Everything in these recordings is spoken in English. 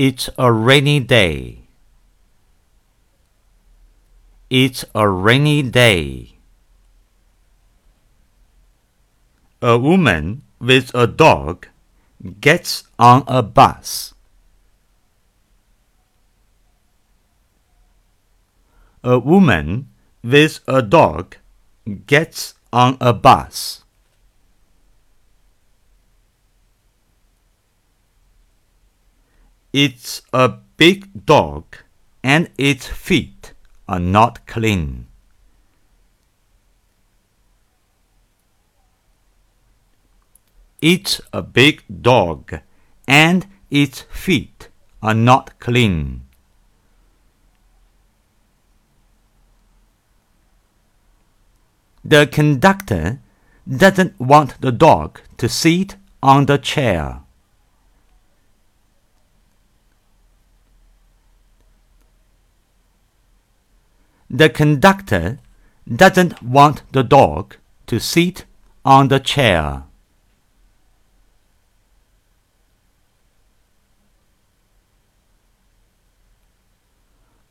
It's a rainy day. It's a rainy day. A woman with a dog gets on a bus. A woman with a dog gets on a bus. It's a big dog and its feet are not clean. It's a big dog and its feet are not clean. The conductor doesn't want the dog to sit on the chair. The conductor doesn't want the dog to sit on the chair.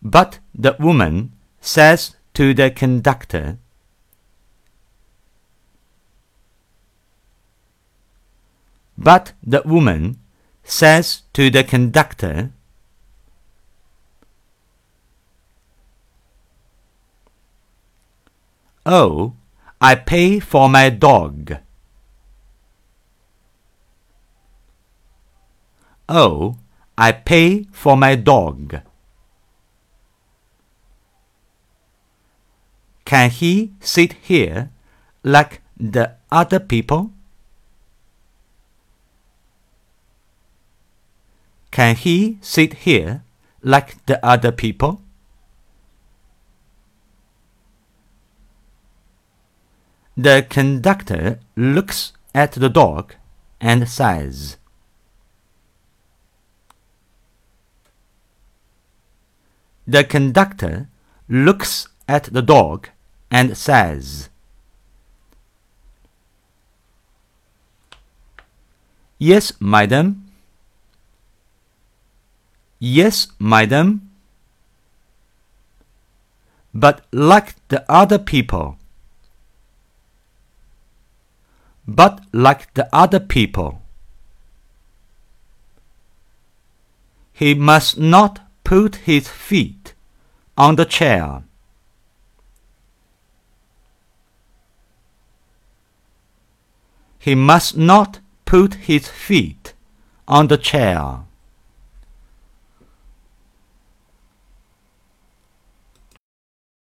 But the woman says to the conductor, But the woman says to the conductor, Oh, I pay for my dog. Oh, I pay for my dog. Can he sit here like the other people? Can he sit here like the other people? The conductor looks at the dog and says, The conductor looks at the dog and says, Yes, madam. Yes, madam. But like the other people, but like the other people. He must not put his feet on the chair. He must not put his feet on the chair.